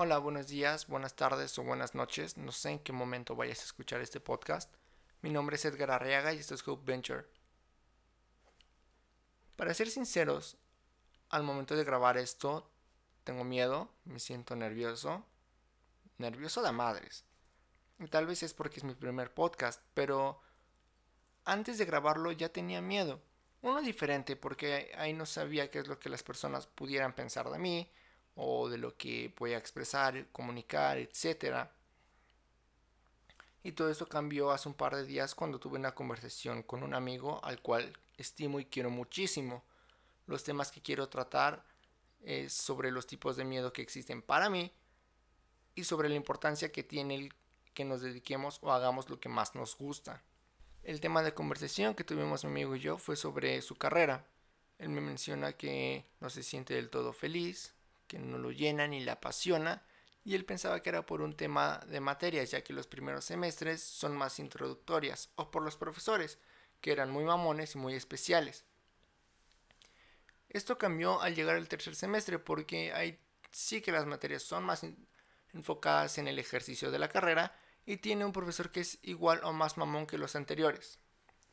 Hola, buenos días, buenas tardes o buenas noches. No sé en qué momento vayas a escuchar este podcast. Mi nombre es Edgar Arriaga y esto es Hope Venture. Para ser sinceros, al momento de grabar esto, tengo miedo, me siento nervioso. Nervioso de madres. Y tal vez es porque es mi primer podcast, pero antes de grabarlo ya tenía miedo. Uno diferente porque ahí no sabía qué es lo que las personas pudieran pensar de mí o de lo que voy a expresar, comunicar, etc. Y todo esto cambió hace un par de días cuando tuve una conversación con un amigo al cual estimo y quiero muchísimo. Los temas que quiero tratar es sobre los tipos de miedo que existen para mí y sobre la importancia que tiene el que nos dediquemos o hagamos lo que más nos gusta. El tema de conversación que tuvimos mi amigo y yo fue sobre su carrera. Él me menciona que no se siente del todo feliz, que no lo llena ni le apasiona, y él pensaba que era por un tema de materias, ya que los primeros semestres son más introductorias, o por los profesores, que eran muy mamones y muy especiales. Esto cambió al llegar al tercer semestre, porque ahí sí que las materias son más enfocadas en el ejercicio de la carrera, y tiene un profesor que es igual o más mamón que los anteriores,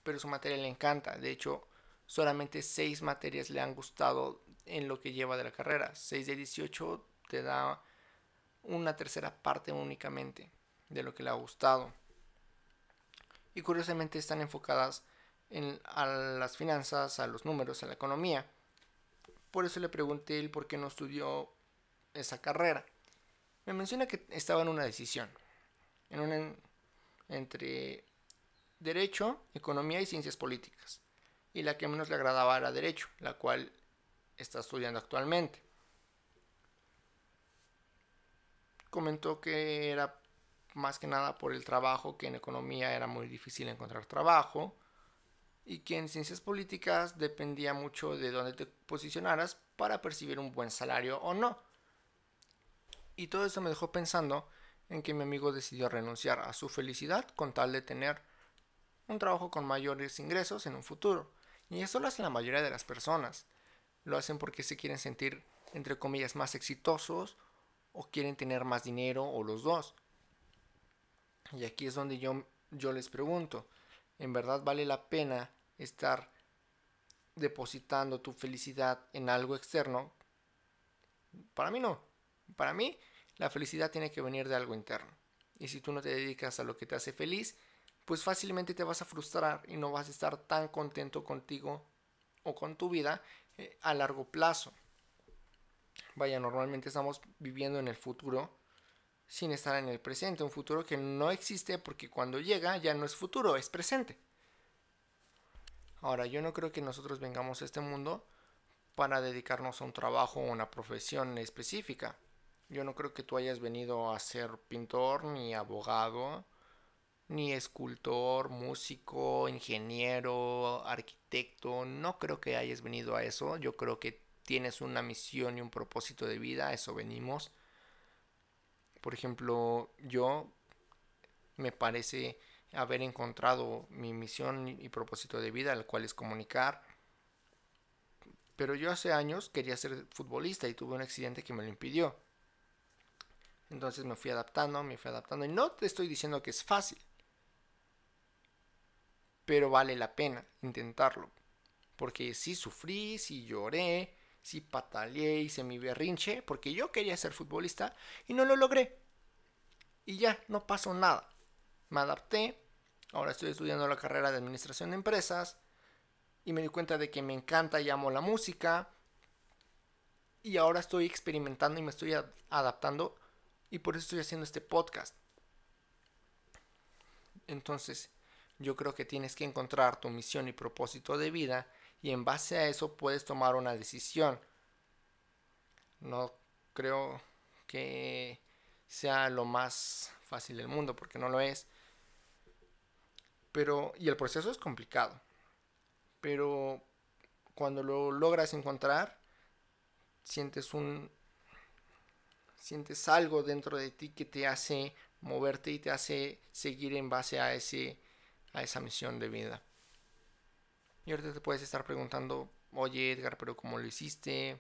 pero su materia le encanta, de hecho, solamente seis materias le han gustado en lo que lleva de la carrera. 6 de 18 te da una tercera parte únicamente de lo que le ha gustado. Y curiosamente están enfocadas en, a las finanzas, a los números, a la economía. Por eso le pregunté él por qué no estudió esa carrera. Me menciona que estaba en una decisión. En una, entre derecho, economía y ciencias políticas. Y la que menos le agradaba era derecho, la cual está estudiando actualmente. Comentó que era más que nada por el trabajo, que en economía era muy difícil encontrar trabajo y que en ciencias políticas dependía mucho de dónde te posicionaras para percibir un buen salario o no. Y todo eso me dejó pensando en que mi amigo decidió renunciar a su felicidad con tal de tener un trabajo con mayores ingresos en un futuro. Y eso lo hace la mayoría de las personas lo hacen porque se quieren sentir, entre comillas, más exitosos o quieren tener más dinero o los dos. Y aquí es donde yo, yo les pregunto, ¿en verdad vale la pena estar depositando tu felicidad en algo externo? Para mí no. Para mí la felicidad tiene que venir de algo interno. Y si tú no te dedicas a lo que te hace feliz, pues fácilmente te vas a frustrar y no vas a estar tan contento contigo o con tu vida a largo plazo. Vaya, normalmente estamos viviendo en el futuro sin estar en el presente, un futuro que no existe porque cuando llega ya no es futuro, es presente. Ahora, yo no creo que nosotros vengamos a este mundo para dedicarnos a un trabajo o una profesión específica. Yo no creo que tú hayas venido a ser pintor, ni abogado, ni escultor, músico, ingeniero, arquitecto, no creo que hayas venido a eso, yo creo que tienes una misión y un propósito de vida, a eso venimos. Por ejemplo, yo me parece haber encontrado mi misión y propósito de vida, el cual es comunicar. Pero yo hace años quería ser futbolista y tuve un accidente que me lo impidió. Entonces me fui adaptando, me fui adaptando. Y no te estoy diciendo que es fácil pero vale la pena intentarlo. Porque si sufrí, si lloré, si pataleé, hice mi berrinche, porque yo quería ser futbolista y no lo logré. Y ya, no pasó nada. Me adapté, ahora estoy estudiando la carrera de administración de empresas y me di cuenta de que me encanta y amo la música. Y ahora estoy experimentando y me estoy adaptando y por eso estoy haciendo este podcast. Entonces, yo creo que tienes que encontrar tu misión y propósito de vida y en base a eso puedes tomar una decisión. No creo que sea lo más fácil del mundo porque no lo es. Pero y el proceso es complicado. Pero cuando lo logras encontrar sientes un sientes algo dentro de ti que te hace moverte y te hace seguir en base a ese a esa misión de vida. Y ahorita te puedes estar preguntando, oye Edgar, pero ¿cómo lo hiciste?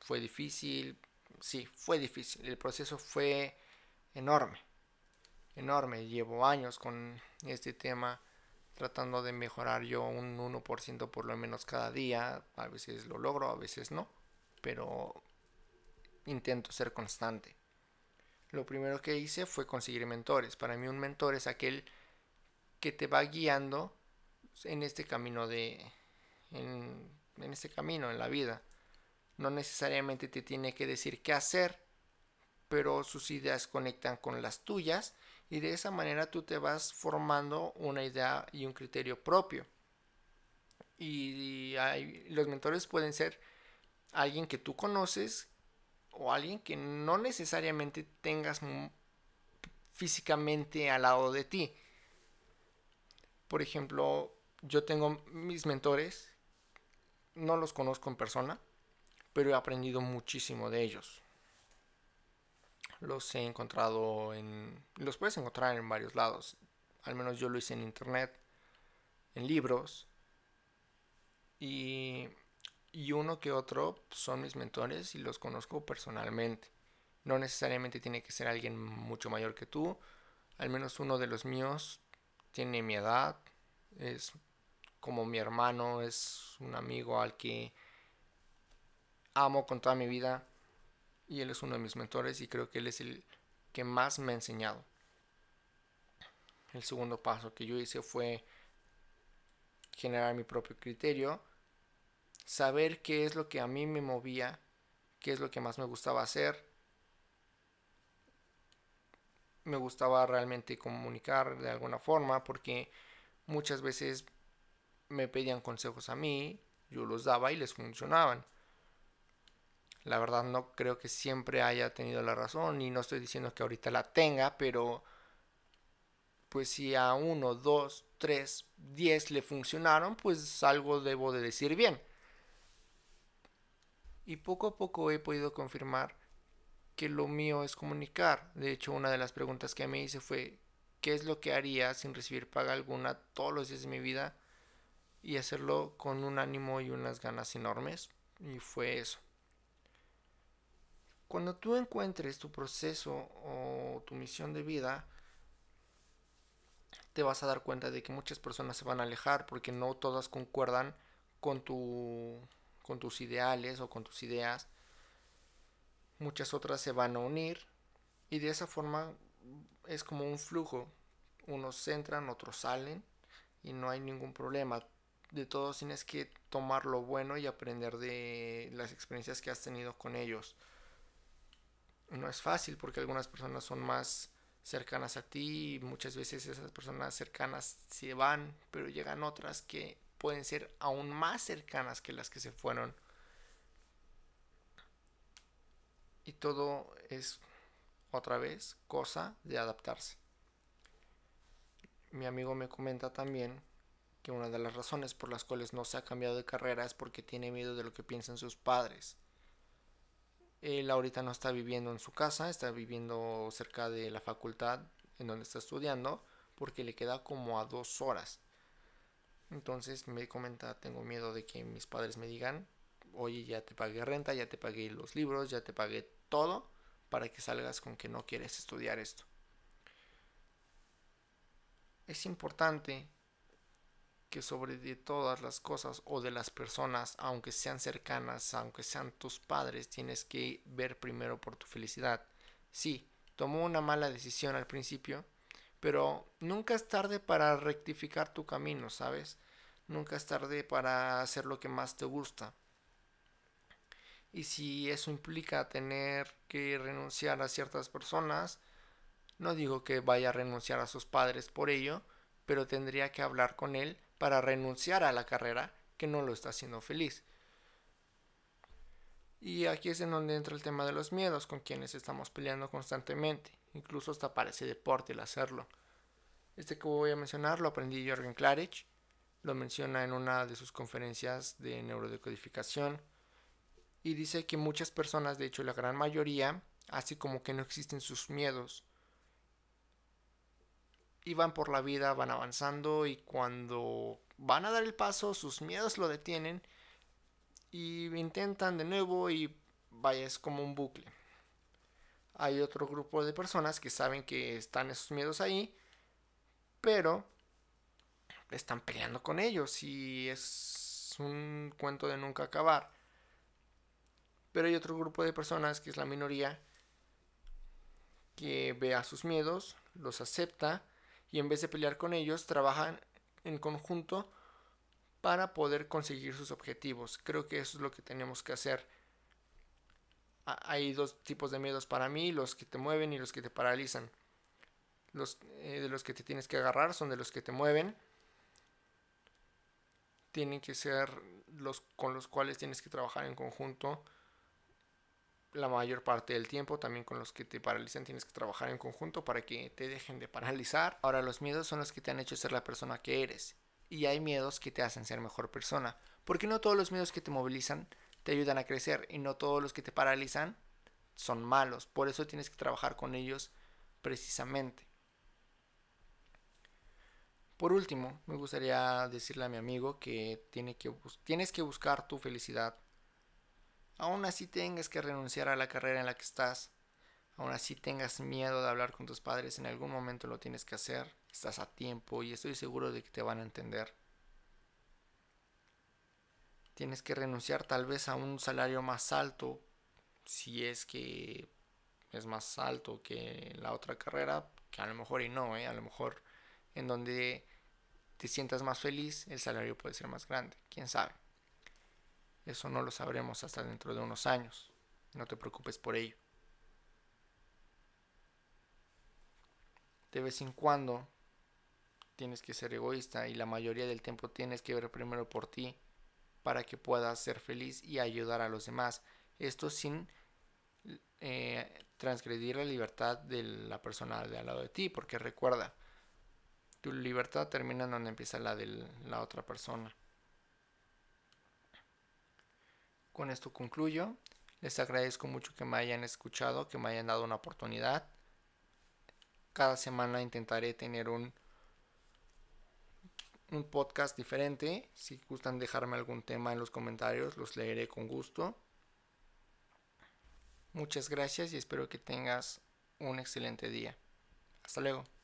¿Fue difícil? sí, fue difícil. El proceso fue enorme, enorme. Llevo años con este tema tratando de mejorar yo un 1% por lo menos cada día. A veces lo logro, a veces no, pero intento ser constante. Lo primero que hice fue conseguir mentores. Para mí un mentor es aquel que te va guiando en este camino de en, en este camino en la vida no necesariamente te tiene que decir qué hacer, pero sus ideas conectan con las tuyas y de esa manera tú te vas formando una idea y un criterio propio. Y los mentores pueden ser alguien que tú conoces o alguien que no necesariamente tengas físicamente al lado de ti. Por ejemplo, yo tengo mis mentores, no los conozco en persona, pero he aprendido muchísimo de ellos. Los he encontrado en... Los puedes encontrar en varios lados. Al menos yo lo hice en internet, en libros. Y, y uno que otro son mis mentores y los conozco personalmente. No necesariamente tiene que ser alguien mucho mayor que tú. Al menos uno de los míos tiene mi edad. Es como mi hermano, es un amigo al que amo con toda mi vida y él es uno de mis mentores y creo que él es el que más me ha enseñado. El segundo paso que yo hice fue generar mi propio criterio, saber qué es lo que a mí me movía, qué es lo que más me gustaba hacer. Me gustaba realmente comunicar de alguna forma porque muchas veces me pedían consejos a mí, yo los daba y les funcionaban la verdad no creo que siempre haya tenido la razón y no estoy diciendo que ahorita la tenga, pero pues si a uno, dos, tres, diez le funcionaron, pues algo debo de decir bien. Y poco a poco he podido confirmar que lo mío es comunicar. De hecho, una de las preguntas que me hice fue, ¿qué es lo que haría sin recibir paga alguna todos los días de mi vida? Y hacerlo con un ánimo y unas ganas enormes. Y fue eso. Cuando tú encuentres tu proceso o tu misión de vida, te vas a dar cuenta de que muchas personas se van a alejar porque no todas concuerdan con, tu, con tus ideales o con tus ideas. Muchas otras se van a unir y de esa forma es como un flujo. Unos entran, otros salen y no hay ningún problema. De todos tienes que tomar lo bueno y aprender de las experiencias que has tenido con ellos no es fácil porque algunas personas son más cercanas a ti y muchas veces esas personas cercanas se van, pero llegan otras que pueden ser aún más cercanas que las que se fueron. Y todo es otra vez cosa de adaptarse. Mi amigo me comenta también que una de las razones por las cuales no se ha cambiado de carrera es porque tiene miedo de lo que piensan sus padres. Él ahorita no está viviendo en su casa, está viviendo cerca de la facultad en donde está estudiando, porque le queda como a dos horas. Entonces me comenta, tengo miedo de que mis padres me digan, oye, ya te pagué renta, ya te pagué los libros, ya te pagué todo, para que salgas con que no quieres estudiar esto. Es importante que sobre de todas las cosas o de las personas, aunque sean cercanas, aunque sean tus padres, tienes que ver primero por tu felicidad. Sí, tomó una mala decisión al principio, pero nunca es tarde para rectificar tu camino, ¿sabes? Nunca es tarde para hacer lo que más te gusta. Y si eso implica tener que renunciar a ciertas personas, no digo que vaya a renunciar a sus padres por ello, pero tendría que hablar con él para renunciar a la carrera que no lo está haciendo feliz. Y aquí es en donde entra el tema de los miedos con quienes estamos peleando constantemente. Incluso hasta parece deporte el hacerlo. Este que voy a mencionar lo aprendí Jorgen Klarich. Lo menciona en una de sus conferencias de neurodecodificación. Y dice que muchas personas, de hecho la gran mayoría, así como que no existen sus miedos, y van por la vida, van avanzando y cuando van a dar el paso sus miedos lo detienen y intentan de nuevo y vaya, es como un bucle. Hay otro grupo de personas que saben que están esos miedos ahí, pero están peleando con ellos y es un cuento de nunca acabar. Pero hay otro grupo de personas, que es la minoría, que ve a sus miedos, los acepta y en vez de pelear con ellos, trabajan en conjunto para poder conseguir sus objetivos. Creo que eso es lo que tenemos que hacer. Hay dos tipos de miedos para mí, los que te mueven y los que te paralizan. Los eh, de los que te tienes que agarrar son de los que te mueven. Tienen que ser los con los cuales tienes que trabajar en conjunto la mayor parte del tiempo. También con los que te paralizan tienes que trabajar en conjunto para que te dejen de paralizar. Ahora los miedos son los que te han hecho ser la persona que eres. Y hay miedos que te hacen ser mejor persona. Porque no todos los miedos que te movilizan te ayudan a crecer y no todos los que te paralizan son malos. Por eso tienes que trabajar con ellos precisamente. Por último, me gustaría decirle a mi amigo que, tiene que tienes que buscar tu felicidad aún así tengas que renunciar a la carrera en la que estás, aún así tengas miedo de hablar con tus padres, en algún momento lo tienes que hacer, estás a tiempo y estoy seguro de que te van a entender. Tienes que renunciar tal vez a un salario más alto, si es que es más alto que la otra carrera, que a lo mejor y no, ¿eh? a lo mejor en donde te sientas más feliz, el salario puede ser más grande, quién sabe. Eso no lo sabremos hasta dentro de unos años. No te preocupes por ello. De vez en cuando tienes que ser egoísta y la mayoría del tiempo tienes que ver primero por ti para que puedas ser feliz y ayudar a los demás. Esto sin eh, transgredir la libertad de la persona de al lado de ti, porque recuerda, tu libertad termina donde empieza la de la otra persona. Con esto concluyo. Les agradezco mucho que me hayan escuchado, que me hayan dado una oportunidad. Cada semana intentaré tener un, un podcast diferente. Si gustan dejarme algún tema en los comentarios, los leeré con gusto. Muchas gracias y espero que tengas un excelente día. Hasta luego.